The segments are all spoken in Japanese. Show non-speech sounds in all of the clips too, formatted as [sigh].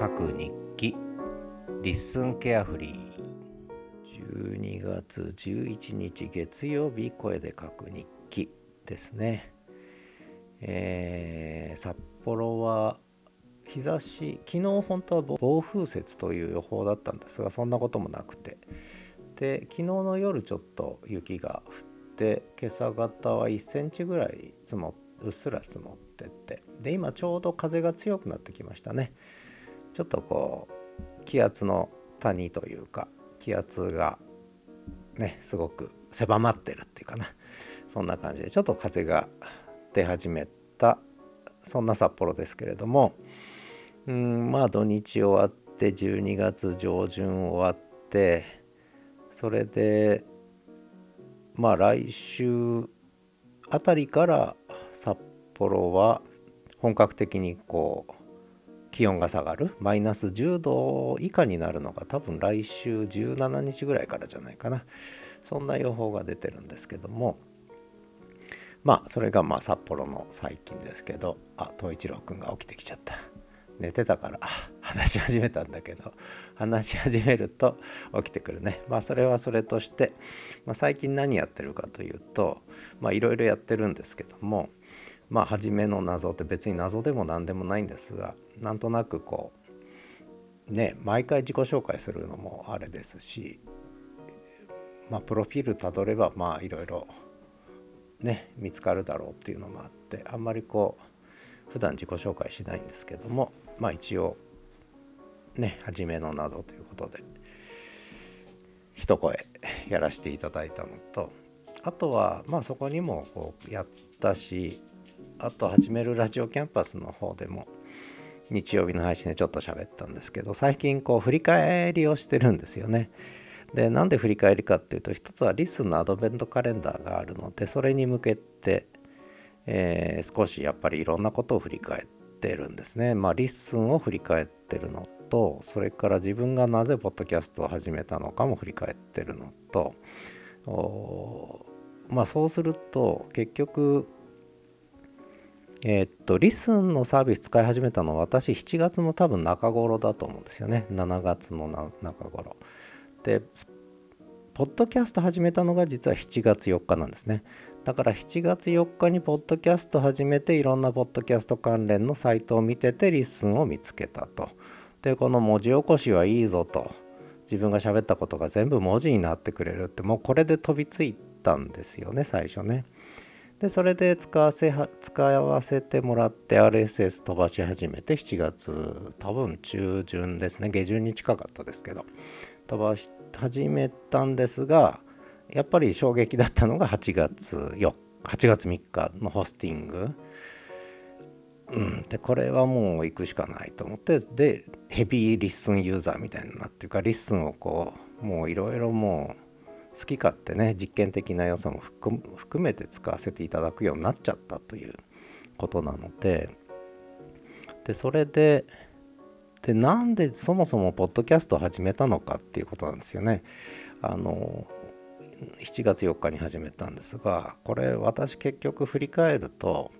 書く日記。リッスンケアフリー。12月11日月曜日声で書く日記ですね、えー、札幌は日差し昨日本当は暴風雪という予報だったんですがそんなこともなくて。で昨日の夜ちょっと雪が降って今朝方は1センチぐらい積もうっすら積もってって。で今ちょうど風が強くなってきましたね。ちょっとこう気圧の谷というか気圧がねすごく狭まってるっていうかな。そんな感じでちょっと風が出始めたそんな札幌ですけれども。うんまあ土日終わって12月上旬終わってそれでまあ来週あたりから札幌は本格的にこう気温が下がる？マイナス10度以下になるのが多分来週17日ぐらいからじゃないかな。そんな予報が出てるんですけども。まあそれがまあ札幌の最近ですけど。あ東一郎くんが起きてきちゃった。寝てたから。話し始めたんだけど。話し始めると起きてくるね。まあそれはそれとして、まあ、最近何やってるかというと。まあいろいろやってるんですけども。まあ初めの謎って別に謎でも何でもないんですがなんとなくこうね毎回自己紹介するのもあれですしまあプロフィールたどればまあいろいろね見つかるだろうっていうのもあってあんまりこう普段自己紹介しないんですけどもまあ一応ね初めの謎ということで一声やらせていただいたのとあとはまあそこにもこうやったしあと始めるラジオキャンパスの方でも日曜日の配信でちょっと喋ったんですけど最近こう振り返りをしてるんですよね。でなんで振り返りかっていうと一つはリスのアドベントカレンダーがあるのでそれに向けて、えー、少しやっぱりいろんなことを振り返ってるんですね。まあ LISTEN を振り返ってるのとそれから自分がなぜポッドキャストを始めたのかも振り返ってるのとまあそうすると結局えー、っと、 LISTEN のサービス使い始めたのは私7月の多分中頃だと思うんですよね。7月の中頃。で、ポッドキャスト始めたのが実は7月4日なんですね。だから7月4日にポッドキャスト始めていろんなポッドキャスト関連のサイトを見ててリスンを見つけたと。で、この文字起こしはいいぞと。自分が喋ったことが全部文字になってくれるってもうこれで飛びついたんですよね最初ね。でそれで使わせ使わせてもらって RSS 飛ばし始めて7月多分中旬ですね。下旬に近かったですけど飛ばし始めたんですがやっぱり衝撃だったのが8月4 8月3日のホスティング。うん、でこれはもう行くしかないと思ってでヘビー LISTEN ユーザーみたいになっていうか LISTEN をこうもういろいろもう好き勝手ね実験的な要素も含めて使わせていただくようになっちゃったということなのででそれででなんでそもそもポッドキャストを始めたのかっていうことなんですよね。あの7月4日に始めたんですがこれ私結局振り返ると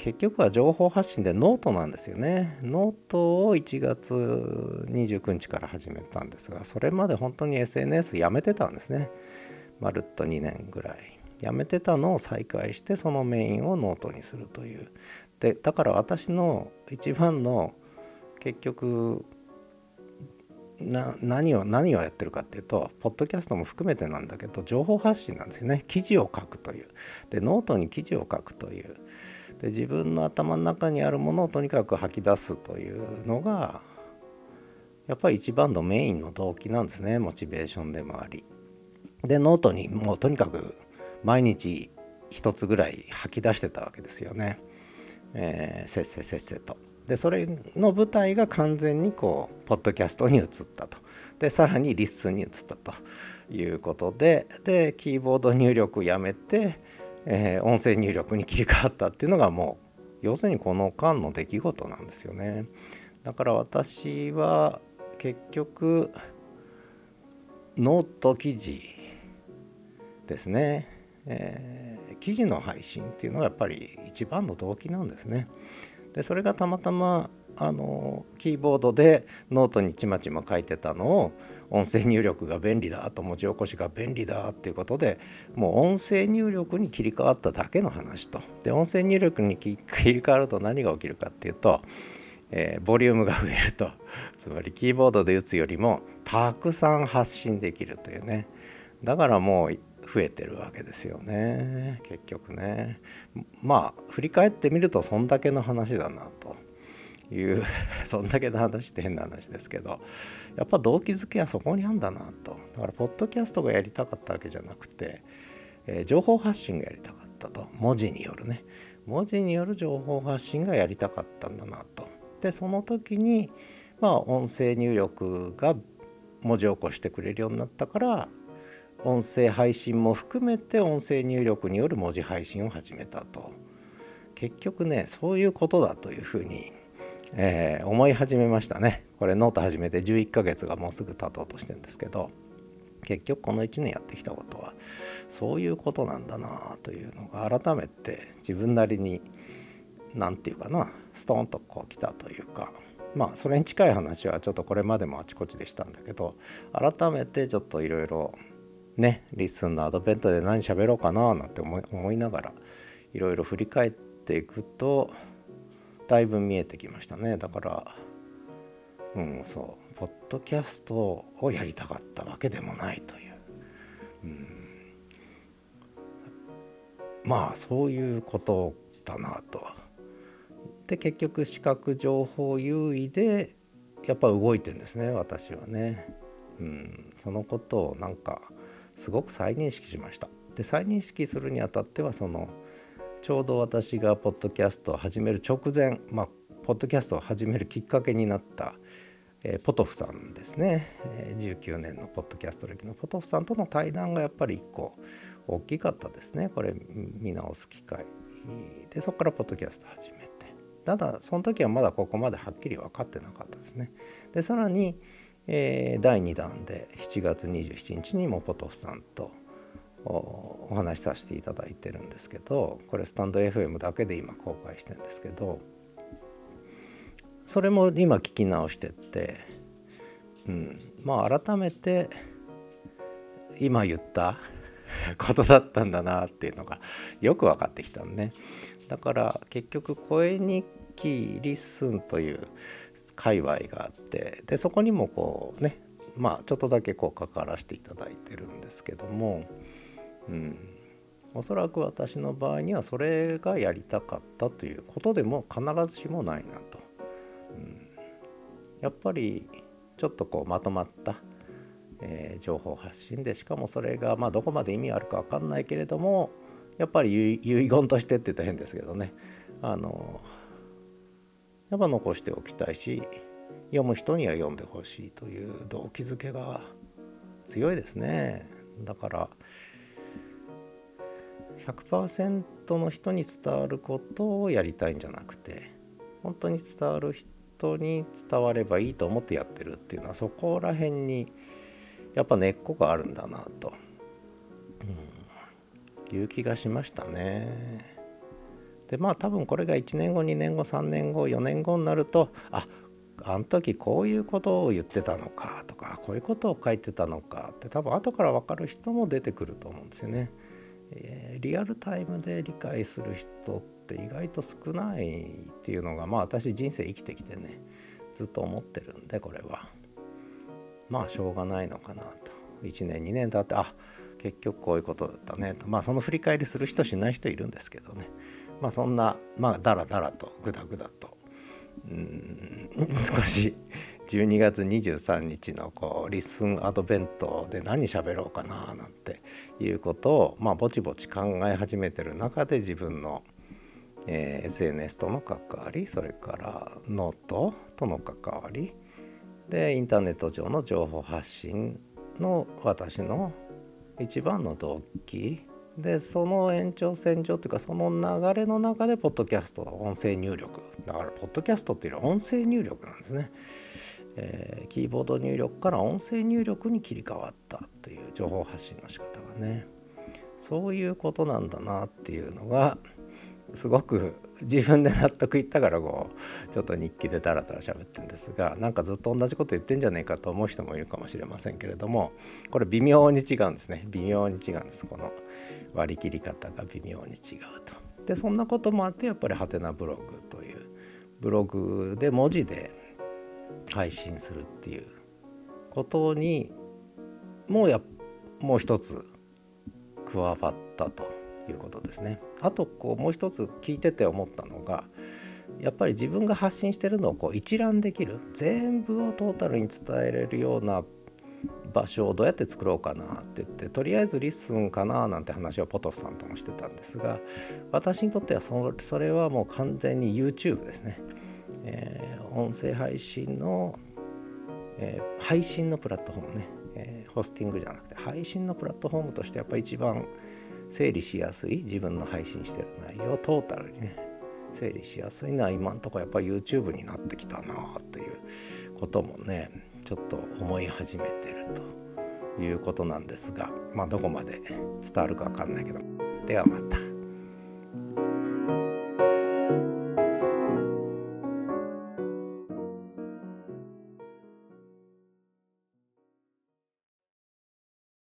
結局は情報発信でノートなんですよね。ノートを1月29日から始めたんですが、それまで本当に SNS やめてたんですね。まるっと2年ぐらい。やめてたのを再開して、そのメインをノートにするという。で、だから私の一番の結局、な何を何をやってるかっていうとポッドキャストも含めてなんだけど情報発信なんですよね記事を書くというでノートに記事を書くというで自分の頭の中にあるものをとにかく吐き出すというのがやっぱり一番のメインの動機なんですねモチベーションでもあり。でノートにもうとにかく毎日一つぐらい吐き出してたわけですよね、えー、せっせせっせと。でそれの舞台が完全にこうポッドキャストに移ったと。でさらに LISTEN に移ったということででキーボード入力やめてえー、音声入力に切り替わったっていうのがもう要するにこの間の出来事なんですよね。だから私は結局ノート記事ですね、えー、記事の配信っていうのがやっぱり一番の動機なんですね。でそれがたまたまあのキーボードでノートにちまちま書いてたのを音声入力が便利だと文字起こしが便利だっていうことでもう音声入力に切り替わっただけの話と。で音声入力に切り替わると何が起きるかっていうと、えー、ボリュームが増えると。つまりキーボードで打つよりもたくさん発信できるというね。だからもう増えてるわけですよね。結局ね。まあ振り返ってみるとそんだけの話だなと。いう [laughs] そんだけの話って変な話ですけどやっぱ動機づけはそこにあんだなと。だからポッドキャストがやりたかったわけじゃなくて、えー、情報発信がやりたかったと。文字によるね。文字による情報発信がやりたかったんだなと。でその時にまあ音声入力が文字起こしてくれるようになったから音声配信も含めて音声入力による文字配信を始めたと。結局ねそういうことだというふうにえー、思い始めましたね。これノート始めて11ヶ月がもうすぐ経とうとしてるんですけど結局この1年やってきたことはそういうことなんだなというのが改めて自分なりに何て言うかなストーンとこう来たというかまあそれに近い話はちょっとこれまでもあちこちでしたんだけど改めてちょっといろいろね LISTEN のアドベントで何喋ろうかななんて思いながらいろいろ振り返っていくとだいぶ見えてきましたねだからうんそうポッドキャストをやりたかったわけでもないという、うん、まあそういうことだなと。で結局視覚情報優位でやっぱ動いてるんですね私はね。うん、そのことをなんかすごく再認識しました。で再認識するにあたってはそのちょうど私がポッドキャストを始める直前、まあ、ポッドキャストを始めるきっかけになった、えー、ポトフさんですね、えー、19年のポッドキャスト歴のポトフさんとの対談がやっぱり一個大きかったですね。これ見直す機会でそこからポッドキャスト始めて。ただその時はまだここまではっきり分かってなかったですね。でさらに、えー、第2弾で7月27日にもポトフさんとお話しさせていただいてるんですけどこれスタンド FM だけで今公開してるんですけどそれも今聞き直してって、うん、まあ改めて今言った [laughs] ことだったんだなっていうのがよく分かってきたんね。だから結局声日記 LISTEN という界隈があってでそこにもこうねまあちょっとだけこう関わらせていただいてるんですけどもうん、おそらく私の場合にはそれがやりたかったということでも必ずしもないなと、うん、やっぱりちょっとこうまとまった、えー、情報発信でしかもそれがまあどこまで意味あるか分かんないけれどもやっぱり遺言としてって言ったら変ですけどね。あのやっぱ残しておきたいし読む人には読んでほしいという動機づけが強いですね。だから100%の人に伝わることをやりたいんじゃなくて本当に伝わる人に伝わればいいと思ってやってるっていうのはそこら辺にやっぱ根っこがあるんだなと、うん、いう気がしましたね。でまあ多分これが1年後2年後3年後4年後になるとああの時こういうことを言ってたのかとかこういうことを書いてたのかって多分後から分かる人も出てくると思うんですよね。え、リアルタイムで理解する人って意外と少ないっていうのがまあ私人生生きてきてねずっと思ってるんでこれは。まあしょうがないのかなと。1年2年経ってあ結局こういうことだったねと。まあその振り返りする人しない人いるんですけどね。まあそんなまあだらだらとグダグダとうん [laughs] 少し12月23日のこうリスンアドベントで何喋ろうかななんていうことをまあぼちぼち考え始めてる中で自分の、えー、SNS との関わりそれからノートとの関わりでインターネット上の情報発信の私の一番の動機でその延長線上というかその流れの中でポッドキャストの音声入力。だからポッドキャストっていうのは音声入力なんですね、えー、キーボード入力から音声入力に切り替わったという情報発信の仕方がね。そういうことなんだなっていうのがすごく自分で納得いったからこうちょっと日記でダラダラ喋ってるんですがなんかずっと同じこと言ってんじゃねえかと思う人もいるかもしれませんけれどもこれ微妙に違うんですね。微妙に違うんです。この割り切り方が微妙に違うと。でそんなこともあってやっぱりハテナブログというブログで文字で配信するっていうことにもうやもう一つ加わったということですね。あとこうもう一つ聞いてて思ったのがやっぱり自分が発信してるのをこう一覧できる全部をトータルに伝えれるような場所をどうやって作ろうかなって言ってとりあえず LISTEN かななんて話をポトフさんともしてたんですが私にとってはそそれはもう完全に YouTube ですね、えー、音声配信の、えー、配信のプラットフォームね、えー、ホスティングじゃなくて配信のプラットフォームとしてやっぱり一番整理しやすい自分の配信してる内容をトータルにね整理しやすいのは今んとこやっぱ YouTube になってきたなっていうこともねちょっと思い始めてるということなんですがまあどこまで伝わるか分かんないけどではまた。